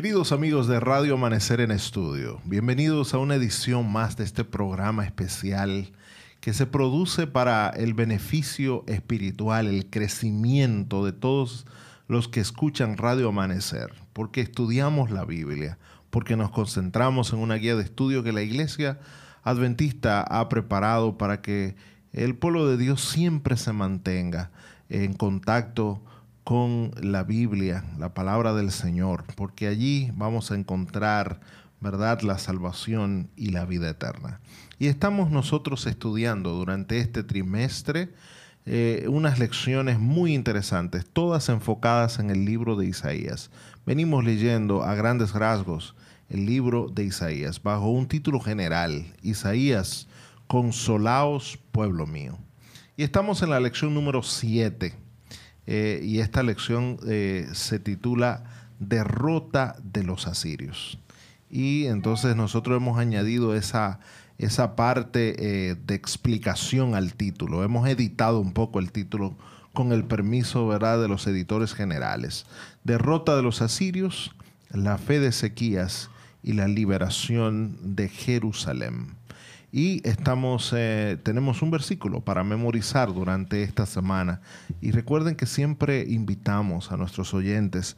Queridos amigos de Radio Amanecer en Estudio, bienvenidos a una edición más de este programa especial que se produce para el beneficio espiritual, el crecimiento de todos los que escuchan Radio Amanecer, porque estudiamos la Biblia, porque nos concentramos en una guía de estudio que la Iglesia Adventista ha preparado para que el pueblo de Dios siempre se mantenga en contacto con la Biblia, la palabra del Señor, porque allí vamos a encontrar, ¿verdad?, la salvación y la vida eterna. Y estamos nosotros estudiando durante este trimestre eh, unas lecciones muy interesantes, todas enfocadas en el libro de Isaías. Venimos leyendo a grandes rasgos el libro de Isaías bajo un título general, Isaías, consolaos pueblo mío. Y estamos en la lección número 7 eh, y esta lección eh, se titula Derrota de los asirios. Y entonces nosotros hemos añadido esa, esa parte eh, de explicación al título. Hemos editado un poco el título con el permiso ¿verdad? de los editores generales. Derrota de los asirios, la fe de Ezequías y la liberación de Jerusalén. Y estamos, eh, tenemos un versículo para memorizar durante esta semana. Y recuerden que siempre invitamos a nuestros oyentes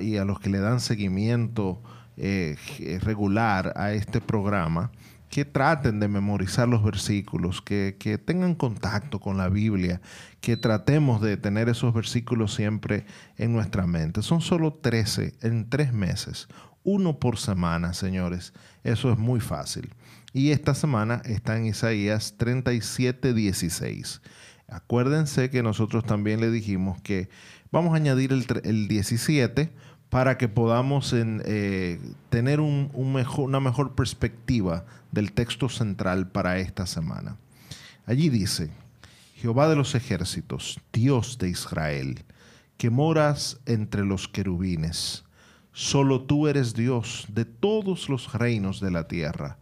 y a los que le dan seguimiento eh, regular a este programa que traten de memorizar los versículos, que, que, tengan contacto con la Biblia, que tratemos de tener esos versículos siempre en nuestra mente. Son solo 13 en tres meses, uno por semana, señores. Eso es muy fácil. Y esta semana está en Isaías 37, 16. Acuérdense que nosotros también le dijimos que vamos a añadir el, 17 para que podamos eh, tener un, mejor, una mejor perspectiva del texto central para esta semana. Allí dice, Jehová de los ejércitos, Dios de Israel, que moras entre los querubines, solo tú eres Dios de todos los reinos de la tierra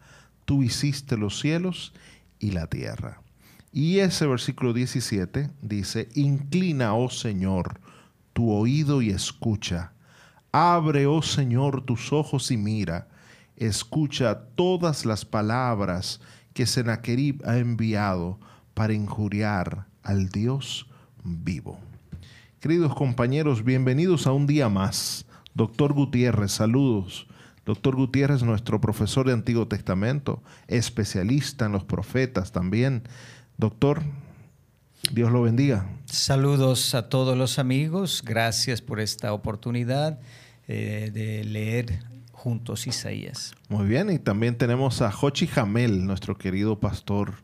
tú hiciste los cielos y la tierra. Y ese versículo 17 dice, inclina, oh Señor, tu oído y escucha. Abre, oh Señor, tus ojos y mira. Escucha todas las palabras que Sennacherib ha enviado para injuriar al Dios vivo. Queridos compañeros, bienvenidos a un día más. Doctor Gutiérrez, saludos. Doctor Gutiérrez, nuestro profesor de Antiguo Testamento, especialista en los profetas también. Doctor, Dios lo bendiga. Saludos a todos los amigos. Gracias por esta oportunidad eh, de leer juntos Isaías. Muy bien, y también tenemos a Jochi Jamel, nuestro querido pastor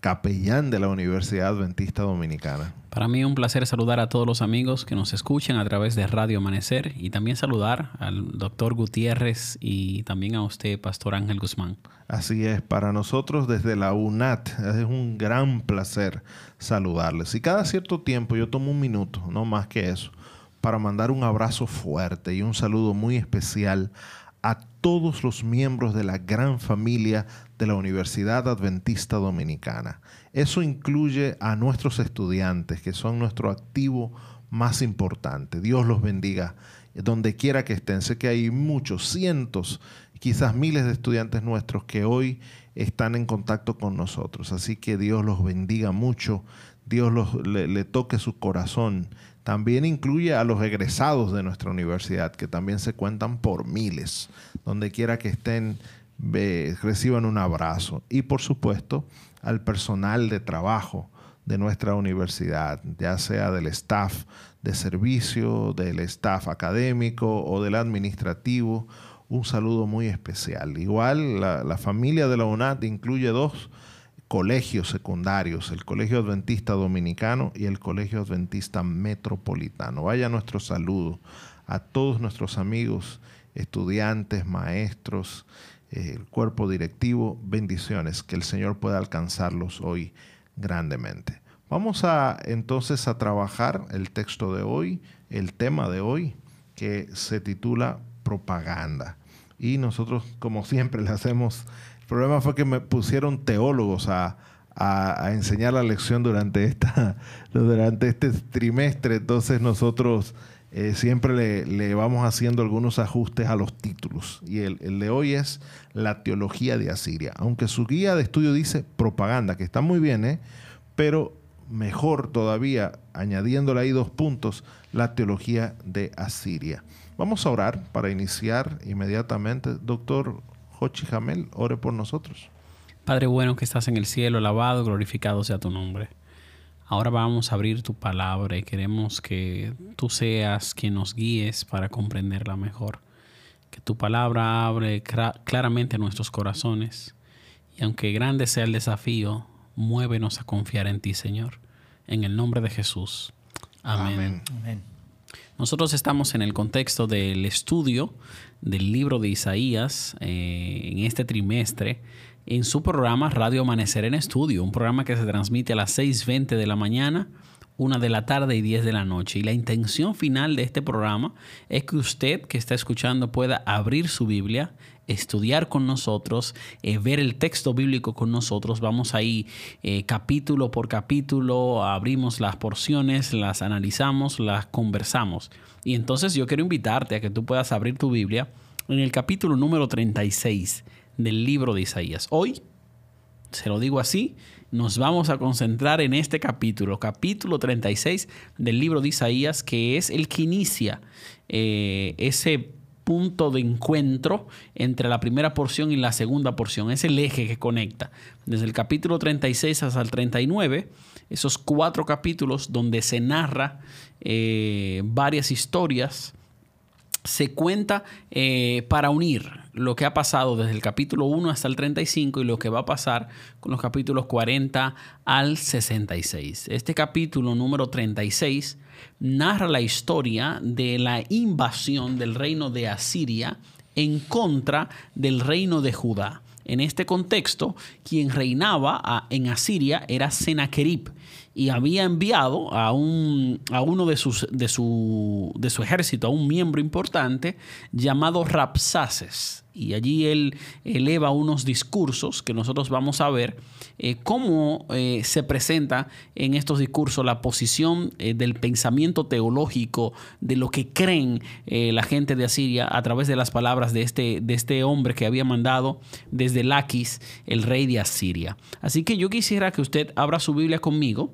capellán de la Universidad Adventista Dominicana. Para mí un placer saludar a todos los amigos que nos escuchan a través de Radio Amanecer y también saludar al doctor Gutiérrez y también a usted, Pastor Ángel Guzmán. Así es, para nosotros desde la UNAT es un gran placer saludarles. Y cada cierto tiempo yo tomo un minuto, no más que eso, para mandar un abrazo fuerte y un saludo muy especial a todos los miembros de la gran familia de la Universidad Adventista Dominicana. Eso incluye a nuestros estudiantes, que son nuestro activo más importante. Dios los bendiga donde quiera que estén. Sé que hay muchos, cientos, quizás miles de estudiantes nuestros que hoy están en contacto con nosotros. Así que Dios los bendiga mucho, Dios le toque su corazón también incluye a los egresados de nuestra universidad, que también se cuentan por miles. Donde quiera que estén, reciban un abrazo. Y por supuesto, al personal de trabajo de nuestra universidad, ya sea del staff de servicio, del staff académico o del administrativo, un saludo muy especial. Igual la, la familia de la UNAD incluye dos colegios secundarios, el Colegio Adventista Dominicano y el Colegio Adventista Metropolitano. Vaya nuestro saludo a todos nuestros amigos, estudiantes, maestros, eh, el cuerpo directivo, bendiciones, que el Señor pueda alcanzarlos hoy grandemente. Vamos a entonces a trabajar el texto de hoy, el tema de hoy, que se titula propaganda. Y nosotros, como siempre, le hacemos problema fue que me pusieron teólogos a, enseñar la lección durante, esta, durante este trimestre. Entonces nosotros eh, siempre le, vamos haciendo algunos ajustes a los títulos. Y el, el, de hoy es La teología de Asiria. Aunque su guía de estudio dice propaganda, que está muy bien, ¿eh? pero mejor todavía, añadiéndole ahí dos puntos, la teología de Asiria. Vamos a orar para iniciar inmediatamente. Doctor Jochi Jamel, ore por nosotros. Padre bueno que estás en el cielo, alabado, glorificado sea tu nombre. Ahora vamos a abrir tu palabra y queremos que tú seas quien nos guíes para comprenderla mejor. Que tu palabra abre claramente nuestros corazones. Y aunque grande sea el desafío, muévenos a confiar en ti, Señor. En el nombre de Jesús. Amén. Nosotros estamos en el contexto del estudio del libro de Isaías eh, en este trimestre en su programa Radio Amanecer en Estudio, un programa que se transmite a las 6.20 de la mañana, 1 de la tarde y 10 de la noche. Y la intención final de este programa es que usted que está escuchando pueda abrir su Biblia, estudiar con nosotros, eh, ver el texto bíblico con nosotros. Vamos ahí eh, capítulo por capítulo, abrimos las porciones, las analizamos, las conversamos. Y entonces yo quiero invitarte a que tú puedas abrir tu Biblia en el capítulo número 36 del libro de Isaías. Hoy, se lo digo así, nos vamos a concentrar en este capítulo, capítulo 36 del libro de Isaías, que es el que inicia eh, ese punto de encuentro entre la primera porción y la segunda porción. Es el eje que conecta desde el capítulo 36 hasta el 39, esos cuatro capítulos donde se narra eh, varias historias se cuenta eh, para unir lo que ha pasado desde el capítulo 1 hasta el 35 y lo que va a pasar con los capítulos 40 al 66. Este capítulo número 36 narra la historia de la invasión del reino de Asiria en contra del reino de Judá. En este contexto, quien reinaba en Asiria era Sennacherib y había enviado a, un, a uno de, sus, de, su, de su ejército, a un miembro importante llamado Rapsaces. Y allí él eleva unos discursos que nosotros vamos a ver eh, cómo eh, se presenta en estos discursos la posición eh, del pensamiento teológico, de lo que creen la gente de Asiria a través de las palabras de este, de este hombre que había mandado desde Laquis, el rey de Asiria. Así que yo quisiera que usted abra su Biblia conmigo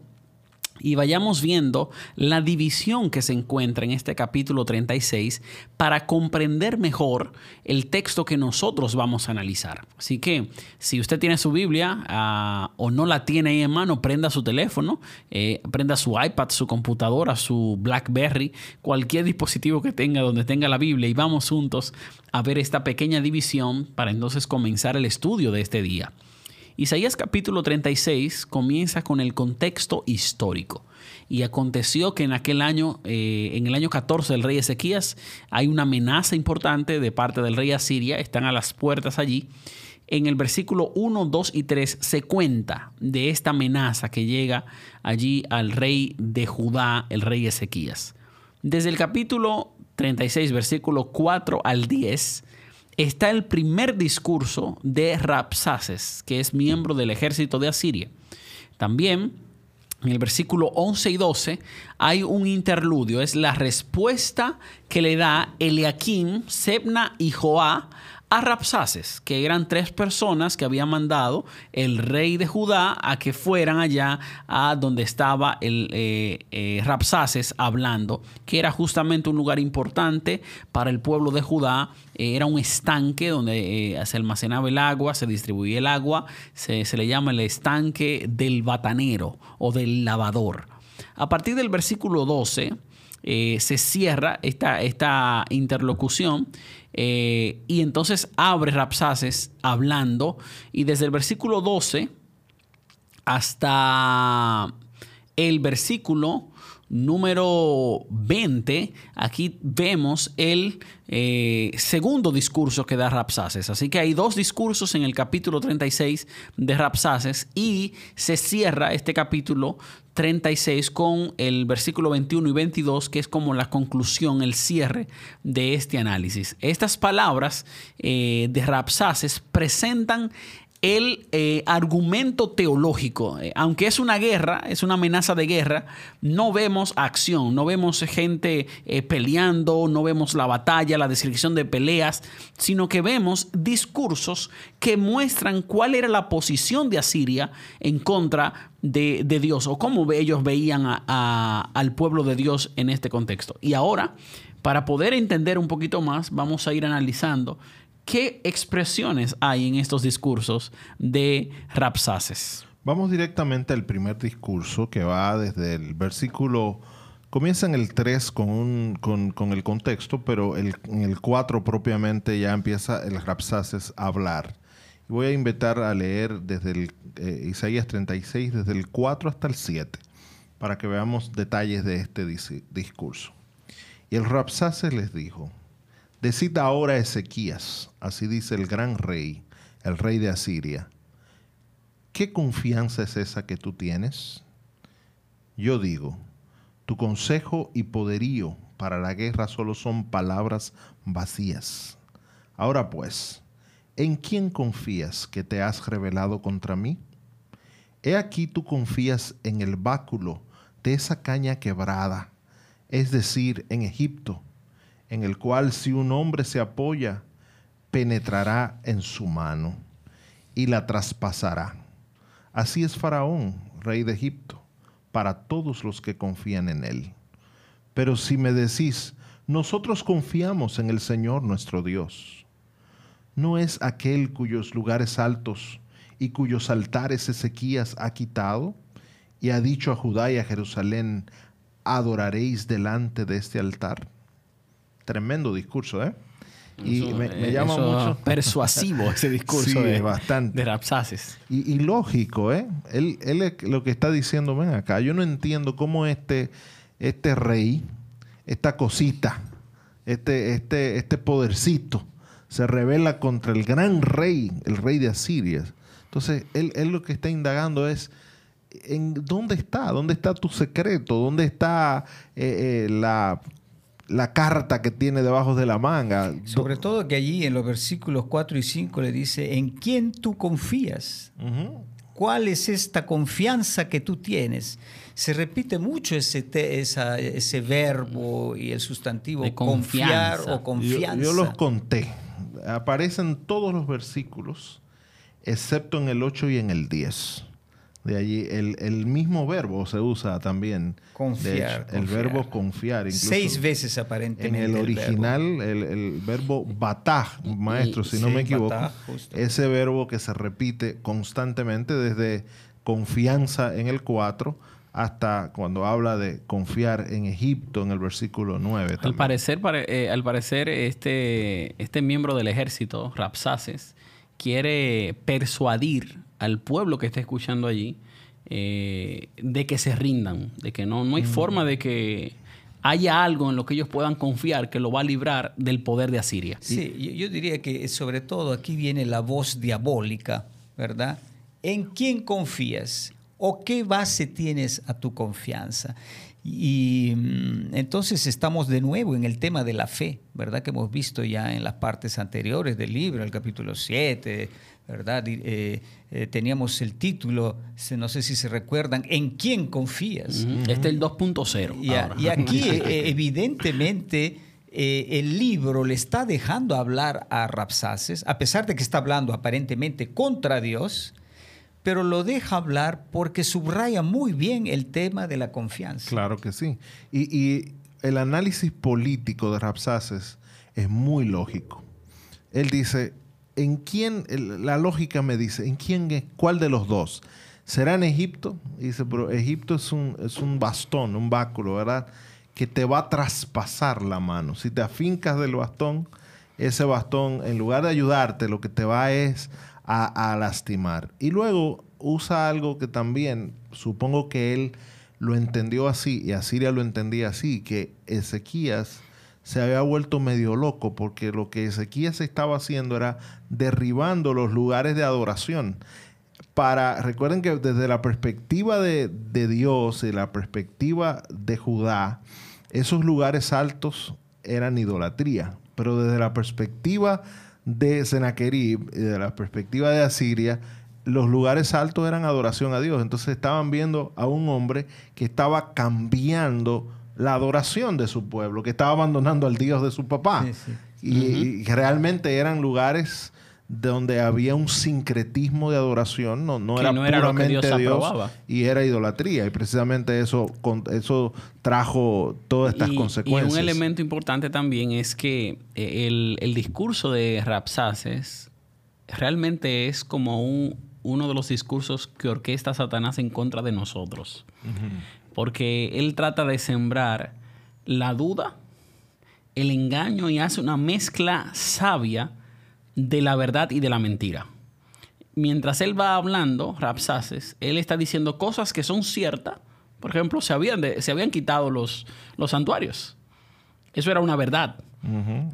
y vayamos viendo la división que se encuentra en este capítulo 36 para comprender mejor el texto que nosotros vamos a analizar. Así que si usted tiene su Biblia ah, o no la tiene ahí en mano, prenda su teléfono, eh, prenda su iPad, su computadora, su BlackBerry, cualquier dispositivo que tenga donde tenga la Biblia y vamos juntos a ver esta pequeña división para entonces comenzar el estudio de este día. Isaías capítulo 36 comienza con el contexto histórico. Y aconteció que en aquel año, eh, en el año 14 del rey Ezequías, hay una amenaza importante de parte del rey Asiria, están a las puertas allí. En el versículo 1, 2 y 3 se cuenta de esta amenaza que llega allí al rey de Judá, el rey Ezequías. Desde el capítulo 36, versículo 4 al 10, está el primer discurso de Rapsaces, que es miembro del ejército de Asiria. También en el versículo 11 y 12 hay un interludio, es la respuesta que le da Eliakim, Sebna y Joá a Rapsaces, que eran tres personas que había mandado el rey de Judá a que fueran allá a donde estaba el eh, eh, Rapsaces hablando, que era justamente un lugar importante para el pueblo de Judá. Eh, era un estanque donde se almacenaba el agua, se distribuía el agua, se, se le llama el estanque del batanero o del lavador. A partir del versículo 12, eh, se cierra esta, esta interlocución eh, y entonces abre Rapsaces hablando y desde el versículo 12 hasta el versículo número 20, aquí vemos el eh, segundo discurso que da Rapsaces. Así que hay dos discursos en el capítulo 36 de Rapsaces y se cierra este capítulo 36 con el versículo 21 y 22, que es como la conclusión, el cierre de este análisis. Estas palabras eh, de Rapsaces presentan el eh, argumento teológico. Eh, aunque es una guerra, es una amenaza de guerra, no vemos acción, no vemos gente eh, peleando, no vemos la batalla, la descripción de peleas, sino que vemos discursos que muestran cuál era la posición de Asiria en contra de, Dios o cómo ellos veían al pueblo de Dios en este contexto. Y ahora, para poder entender un poquito más, vamos a ir analizando ¿Qué expresiones hay en estos discursos de Rapsaces? Vamos directamente al primer discurso que va desde el versículo, comienza en el 3 con, con, el contexto, pero en el 4 propiamente ya empieza el Rapsaces a hablar. voy a invitar a leer desde el, eh, Isaías 36, desde el 4 hasta el 7, para que veamos detalles de este discurso. Y el Rapsaces les dijo, Decid ahora Ezequías, así dice el gran rey, el rey de Asiria, ¿qué confianza es esa que tú tienes? Yo digo, tu consejo y poderío para la guerra solo son palabras vacías. Ahora pues, ¿en quién confías que te has revelado contra mí? He aquí tú confías en el báculo de esa caña quebrada, es decir, en Egipto en el cual si un hombre se apoya, penetrará en su mano y la traspasará. Así es Faraón, rey de Egipto, para todos los que confían en él. Pero si me decís, nosotros confiamos en el Señor nuestro Dios, ¿no es aquel cuyos lugares altos y cuyos altares Ezequías ha quitado? Y ha dicho a Judá y a Jerusalén, adoraréis delante de este altar. Tremendo discurso, ¿eh? Y me, eh, llama mucho. Persuasivo ese discurso de, bastante. de Rapsaces. Y, lógico, ¿eh? Él, él lo que está diciendo, ven acá, yo no entiendo cómo este, este rey, esta cosita, este, este, este podercito, se revela contra el gran rey, el rey de Asiria. Entonces, él, él lo que está indagando es, ¿en dónde está? ¿Dónde está tu secreto? ¿Dónde está eh, eh, la la carta que tiene debajo de la manga. Sobre todo que allí en los versículos 4 y 5 le dice, ¿en quién tú confías? ¿Cuál es esta confianza que tú tienes? Se repite mucho ese, ese verbo y el sustantivo confiar o confianza. Yo, yo, los conté. Aparecen todos los versículos, excepto en el 8 y en el 10. De allí el, mismo verbo se usa también. Confiar. el verbo confiar. Seis veces aparentemente. En el original, el, verbo bataj, maestro, si no me equivoco, ese verbo que se repite constantemente desde confianza en el 4 hasta cuando habla de confiar en Egipto en el versículo 9. Al parecer, eh, al parecer este, este miembro del ejército, Rapsaces, quiere persuadir al pueblo que está escuchando allí eh, de que se rindan, de que no, no hay mm. forma de que haya algo en lo que ellos puedan confiar que lo va a librar del poder de Asiria. Sí, yo, diría que sobre todo aquí viene la voz diabólica, ¿verdad? ¿En quién confías? ¿O qué base tienes a tu confianza? Y mm, entonces estamos de nuevo en el tema de la fe, ¿verdad? Que hemos visto ya en las partes anteriores del libro, el capítulo 7, ¿verdad? Eh, eh, teníamos el título, no sé si se recuerdan, ¿en quién confías? Este es el 2.0. Y, aquí eh, evidentemente el libro le está dejando hablar a Rapsaces, a pesar de que está hablando aparentemente contra Dios, pero lo deja hablar porque subraya muy bien el tema de la confianza. Claro que sí. Y, y el análisis político de Rapsaces es muy lógico. Él dice, ¿en quién, la lógica me dice, ¿en quién, cuál de los dos? ¿Será en Egipto? dice, pero Egipto es un, es un bastón, un báculo, ¿verdad? Que te va a traspasar la mano. Si te afincas del bastón, ese bastón, en lugar de ayudarte, lo que te va es a, a lastimar. Y luego usa algo que también, supongo que él lo entendió así, y Asiria lo entendía así, que Ezequías se había vuelto medio loco porque lo que Ezequías estaba haciendo era derribando los lugares de adoración. Para, recuerden que desde la perspectiva de, Dios y la perspectiva de Judá, esos lugares altos eran idolatría, pero desde la perspectiva de Sennacherib, de la perspectiva de Asiria, los lugares altos eran adoración a Dios. Entonces estaban viendo a un hombre que estaba cambiando la adoración de su pueblo, que estaba abandonando al Dios de su papá. Y, realmente eran lugares donde había un sincretismo de adoración, no, no era puramente Dios, y era idolatría. Y precisamente eso, eso trajo todas estas consecuencias. Y un elemento importante también es que eh, el, el discurso de Rapsaces realmente es como un, uno de los discursos que orquesta Satanás en contra de nosotros. Porque él trata de sembrar la duda, el engaño y hace una mezcla sabia de la verdad y de la mentira. Mientras él va hablando, Rapsaces, él está diciendo cosas que son ciertas. Por ejemplo, se habían, se habían quitado los, los santuarios. Eso era una verdad.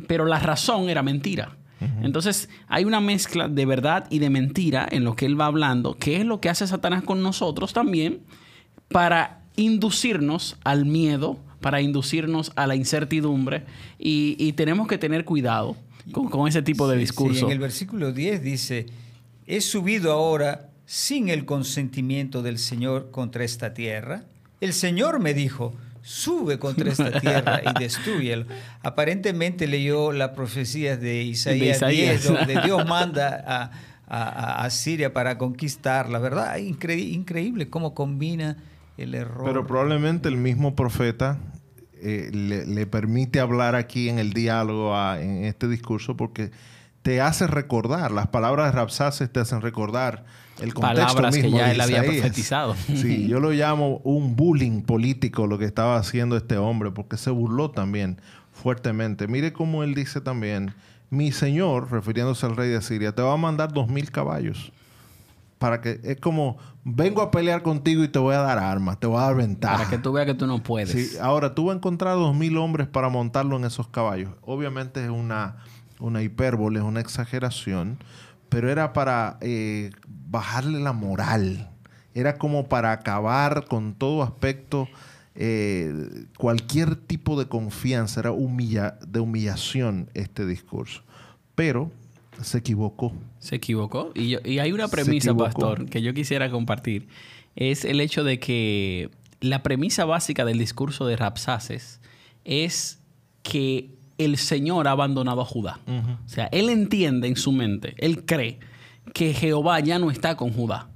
Pero la razón era mentira. Entonces, hay una mezcla de verdad y de mentira en lo que él va hablando, que es lo que hace Satanás con nosotros también para inducirnos al miedo, para inducirnos a la incertidumbre y, tenemos que tener cuidado con, ese tipo de discurso. en el versículo 10 dice, he subido ahora sin el consentimiento del Señor contra esta tierra. El Señor me dijo, sube contra esta tierra y destruyelo. Aparentemente leyó las profecías de Isaías, 10, donde Dios manda a, a, Siria para conquistarla, ¿verdad? increíble cómo combina el error. Pero probablemente el mismo profeta eh, le, permite hablar aquí en el diálogo, en este discurso, porque te hace recordar, las palabras de Rapsaces te hacen recordar el contexto Palabras mismo que ya él había profetizado. Sí, yo lo llamo un bullying político lo que estaba haciendo este hombre, porque se burló también fuertemente. Mire cómo él dice también, mi señor, refiriéndose al rey de Siria, te va a mandar dos mil caballos. Para que, es como, vengo a pelear contigo y te voy a dar armas, te voy a dar ventaja. Para que tú veas que tú no puedes. Sí, ahora tú vas a encontrar dos mil hombres para montarlo en esos caballos. Obviamente es una, una hipérbole, es una exageración, pero era para eh, bajarle la moral. Era como para acabar con todo aspecto, eh, cualquier tipo de confianza, era humilla, de humillación este discurso. Pero se equivocó. Se equivocó. Y, y hay una premisa, pastor, que yo quisiera compartir. Es el hecho de que la premisa básica del discurso de Rapsaces es que el Señor ha abandonado a Judá. O sea, él entiende en su mente, él cree que Jehová ya no está con Judá.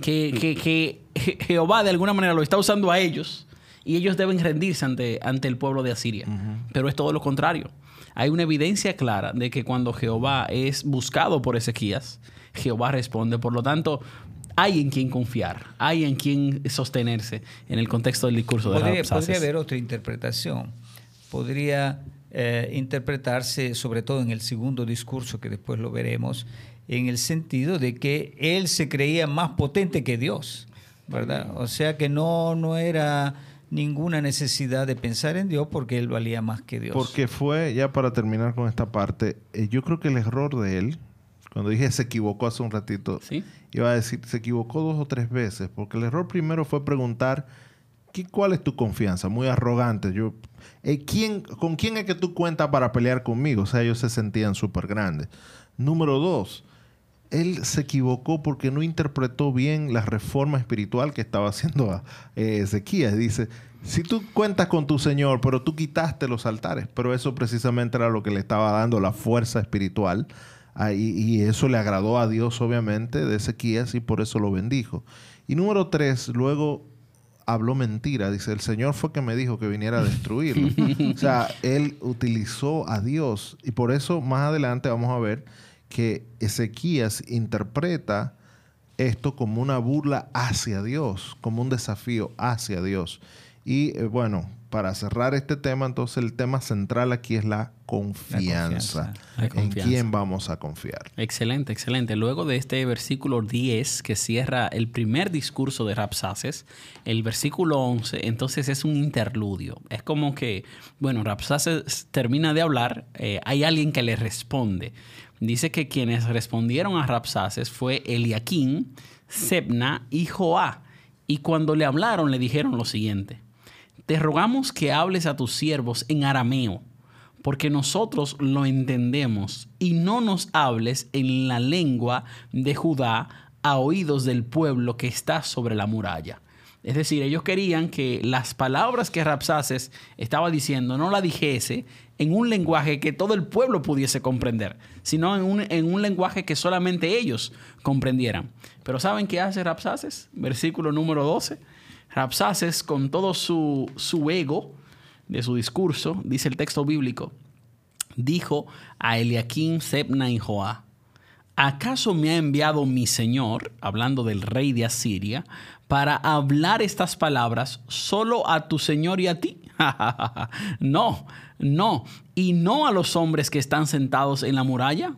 Que, que, Jehová de alguna manera lo está usando a ellos y ellos deben rendirse ante, ante el pueblo de Asiria. Pero es todo lo contrario. Hay una evidencia clara de que cuando Jehová es buscado por Ezequías, Jehová responde. Por lo tanto, hay en quien confiar, hay en quien sostenerse en el contexto del discurso de podría, Podría haber otra interpretación. Podría eh, interpretarse, sobre todo en el segundo discurso, que después lo veremos, en el sentido de que él se creía más potente que Dios, ¿verdad? O sea que no, no era ninguna necesidad de pensar en Dios porque él valía más que Dios. Porque fue, ya para terminar con esta parte, eh, yo creo que el error de él, cuando dije se equivocó hace un ratito, iba a decir, se equivocó dos o tres veces, porque el error primero fue preguntar, ¿qué, ¿cuál es tu confianza? Muy arrogante. Yo, eh, ¿quién, ¿Con quién es que tú cuentas para pelear conmigo? O sea, ellos se sentían súper grandes. Número dos, él se equivocó porque no interpretó bien la reforma espiritual que estaba haciendo a eh, Ezequías. Dice, si tú cuentas con tu Señor, pero tú quitaste los altares, pero eso precisamente era lo que le estaba dando la fuerza espiritual. y, eso le agradó a Dios, obviamente, de Ezequías y por eso lo bendijo. Y número tres, luego habló mentira. Dice, el Señor fue que me dijo que viniera a destruirlo. o sea, él utilizó a Dios. Y por eso más adelante vamos a ver que Ezequías interpreta esto como una burla hacia Dios, como un desafío hacia Dios. Y eh, bueno, para cerrar este tema, entonces el tema central aquí es la confianza. ¿En quién vamos a confiar? Excelente, excelente. Luego de este versículo 10 que cierra el primer discurso de Rapsaces, el versículo 11 entonces es un interludio. Es como que, bueno, Rapsaces termina de hablar, eh, hay alguien que le responde. Dice que quienes respondieron a Rapsaces fue Eliaquín, Sebna y Joá. Y cuando le hablaron le dijeron lo siguiente te rogamos que hables a tus siervos en arameo, porque nosotros lo entendemos, y no nos hables en la lengua de Judá a oídos del pueblo que está sobre la muralla. Es decir, ellos querían que las palabras que Rapsaces estaba diciendo no la dijese en un lenguaje que todo el pueblo pudiese comprender, sino en un, en un lenguaje que solamente ellos comprendieran. Pero ¿saben qué hace Rapsaces? Versículo número 12. Rapsaces, con todo su, su ego de su discurso, dice el texto bíblico, dijo a Eliakim, Sebna y Joá, ¿acaso me ha enviado mi Señor, hablando del rey de Asiria, para hablar estas palabras solo a tu Señor y a ti? no, no, y no a los hombres que están sentados en la muralla,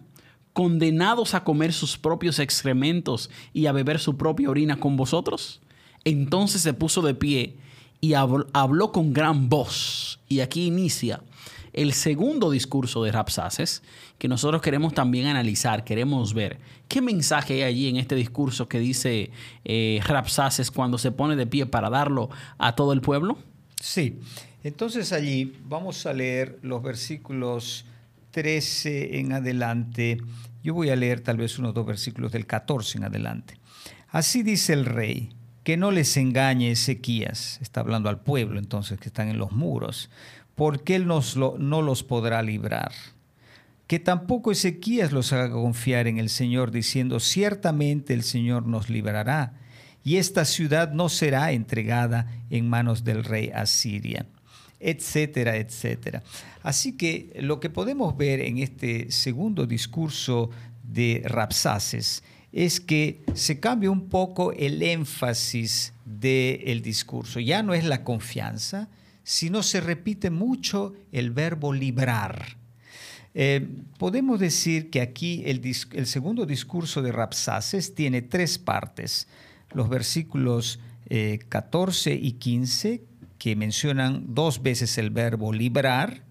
condenados a comer sus propios excrementos y a beber su propia orina con vosotros. Entonces se puso de pie y habló con gran voz. Y aquí inicia el segundo discurso de Rapsaces, que nosotros queremos también analizar, queremos ver. ¿Qué mensaje hay allí en este discurso que dice eh, Rapsaces cuando se pone de pie para darlo a todo el pueblo? Sí, entonces allí vamos a leer los versículos 13 en adelante. Yo voy a leer tal vez unos dos versículos del 14 en adelante. Así dice el rey, que no les engañe Ezequías, está hablando al pueblo entonces que están en los muros, porque él nos no los podrá librar. Que tampoco Ezequías los haga confiar en el Señor, diciendo, ciertamente el Señor nos librará, y esta ciudad no será entregada en manos del rey Asiria etcétera, etcétera. Así que lo que podemos ver en este segundo discurso de Rapsaces es que se cambia un poco el énfasis del discurso. Ya no es la confianza, sino se repite mucho el verbo librar. Eh, podemos decir que aquí el, segundo discurso de Rapsaces tiene tres partes. Los versículos 14 eh, y 15, que mencionan dos veces el verbo librar,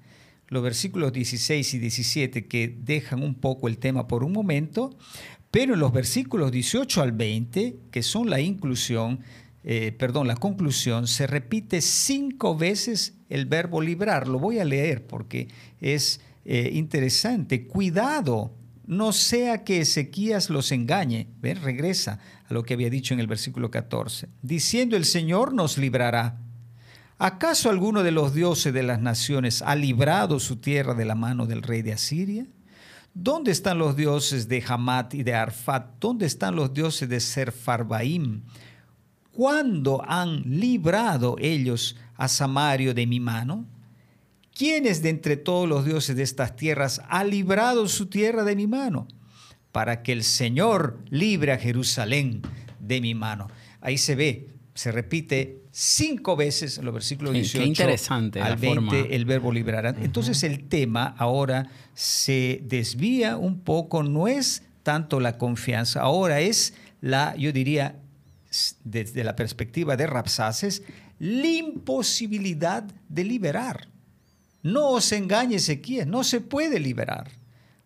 los versículos 16 y 17 que dejan un poco el tema por un momento, pero en los versículos 18 al 20, que son la inclusión, eh, perdón, la conclusión, se repite cinco veces el verbo librar. Lo voy a leer porque es eh, interesante. Cuidado, no sea que Ezequías los engañe. Regresa a lo que había dicho en el versículo 14. Diciendo el Señor nos librará. ¿Acaso alguno de los dioses de las naciones ha librado su tierra de la mano del rey de Asiria? ¿Dónde están los dioses de Hamat y de Arfat? ¿Dónde están los dioses de Serfarbaim? ¿Cuándo han librado ellos a Samario de mi mano? ¿Quiénes de entre todos los dioses de estas tierras ha librado su tierra de mi mano? Para que el Señor libre a Jerusalén de mi mano. Ahí se ve, se repite cinco veces en los versículos 18 interesante al 20 el verbo liberar. Entonces el tema ahora se desvía un poco, no es tanto la confianza, ahora es la, yo diría, desde la perspectiva de Rapsaces, la imposibilidad de liberar. No os engañe Ezequiel, no se puede liberar.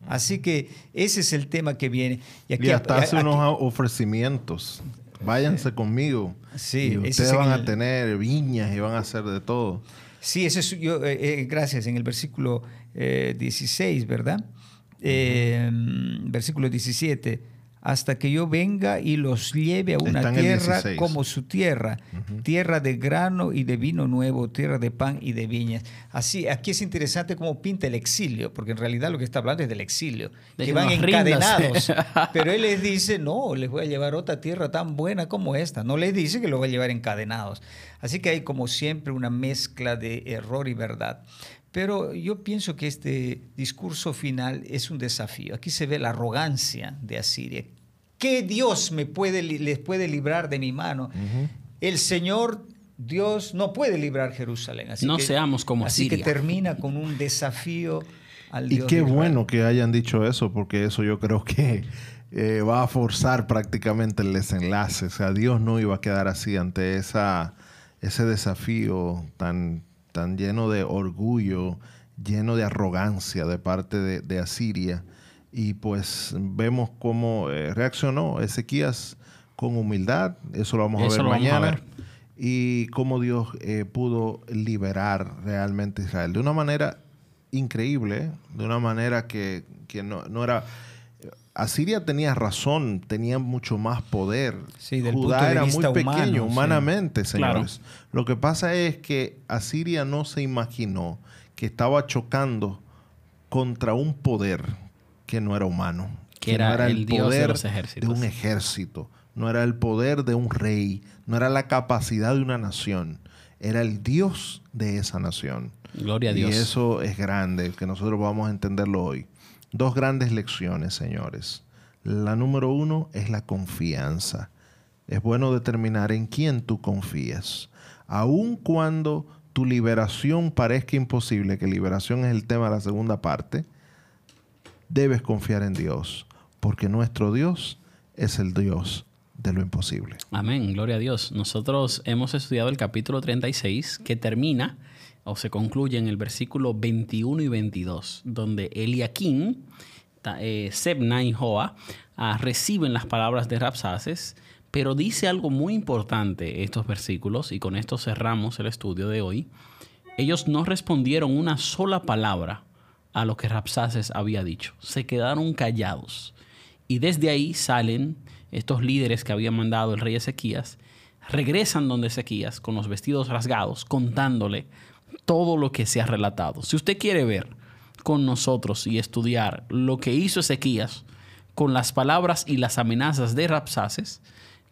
Así que ese es el tema que viene. Y, aquí, hasta hace unos ofrecimientos váyanse conmigo. Sí, y ustedes van a tener viñas y van a hacer de todo. Sí, eso es, yo, eh, eh, gracias, en el versículo 16, eh, ¿verdad? versículo 17 hasta que yo venga y los lleve a una tierra como su tierra, tierra de grano y de vino nuevo, tierra de pan y de viñas. Así, aquí es interesante cómo pinta el exilio, porque en realidad lo que está hablando es del exilio, que van encadenados. Pero él les dice, no, les voy a llevar otra tierra tan buena como esta. No les dice que los va a llevar encadenados. Así que hay como siempre una mezcla de error y verdad. Pero yo pienso que este discurso final es un desafío. Aquí se ve la arrogancia de Asiria. ¿Qué Dios me puede, les puede librar de mi mano? El Señor Dios no puede librar Jerusalén. Así no seamos como Así que termina con un desafío al Dios. Y qué bueno que hayan dicho eso, porque eso yo creo que eh, va a forzar prácticamente el desenlace. O sea, Dios no iba a quedar así ante esa, ese desafío tan tan lleno de orgullo, lleno de arrogancia de parte de, Asiria. Y pues vemos cómo eh, reaccionó Ezequías con humildad, eso lo vamos a ver mañana, y cómo Dios eh, pudo liberar realmente a Israel de una manera increíble, de una manera que, que no, no era... Asiria tenía razón, tenía mucho más poder. Sí, del Judá punto de era vista muy pequeño sí. humanamente, Claro. señores. Lo que pasa es que Asiria no se imaginó que estaba chocando contra un poder que no era humano. Que era no el Dios de los ejércitos. de un ejército, no era el poder de un rey, no era la capacidad de una nación, era el Dios de esa nación. Gloria a Y Dios. eso es grande, que nosotros vamos a entenderlo hoy. Dos grandes lecciones, señores. La número uno es la confianza. Es bueno determinar en quién tú confías. Aun cuando tu liberación parezca imposible, que liberación es el tema de la segunda parte, debes confiar en Dios, porque nuestro Dios es el Dios de lo imposible. Amén, gloria a Dios. Nosotros hemos estudiado el capítulo 36 que termina o se concluye en el versículo 21 y 22, donde Eliakim, eh, Sebna y Joa ah, reciben las palabras de Rapsaces, pero dice algo muy importante estos versículos, y con esto cerramos el estudio de hoy. Ellos no respondieron una sola palabra a lo que Rapsaces había dicho, se quedaron callados. Y desde ahí salen estos líderes que había mandado el rey Ezequías, regresan donde Ezequías con los vestidos rasgados, contándole todo lo que se ha relatado. Si usted quiere ver con nosotros y estudiar lo que hizo Ezequías con las palabras y las amenazas de Rapsaces,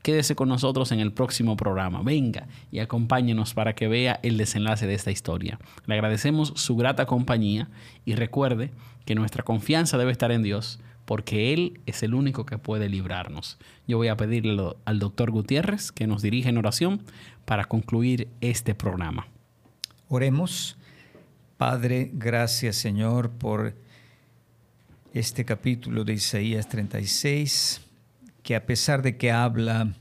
quédese con nosotros en el próximo programa. Venga y acompáñenos para que vea el desenlace de esta historia. Le agradecemos su grata compañía y recuerde que nuestra confianza debe estar en Dios porque Él es el único que puede librarnos. Yo voy a pedirle al doctor Gutiérrez que nos dirija en oración para concluir este programa. Oremos. Padre, gracias Señor por este capítulo de Isaías 36, que a pesar de que habla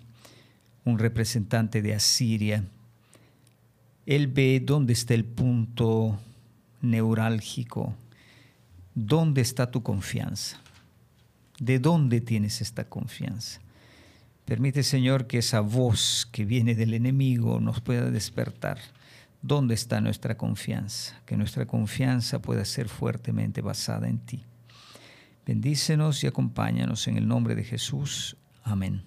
un representante de Asiria, él ve dónde está el punto neurálgico, dónde está tu confianza, de dónde tienes esta confianza. Permite, Señor, que esa voz que viene del enemigo nos pueda despertar. ¿Dónde está nuestra confianza? Que nuestra confianza pueda ser fuertemente basada en ti. Bendícenos y acompáñanos en el nombre de Jesús. Amén.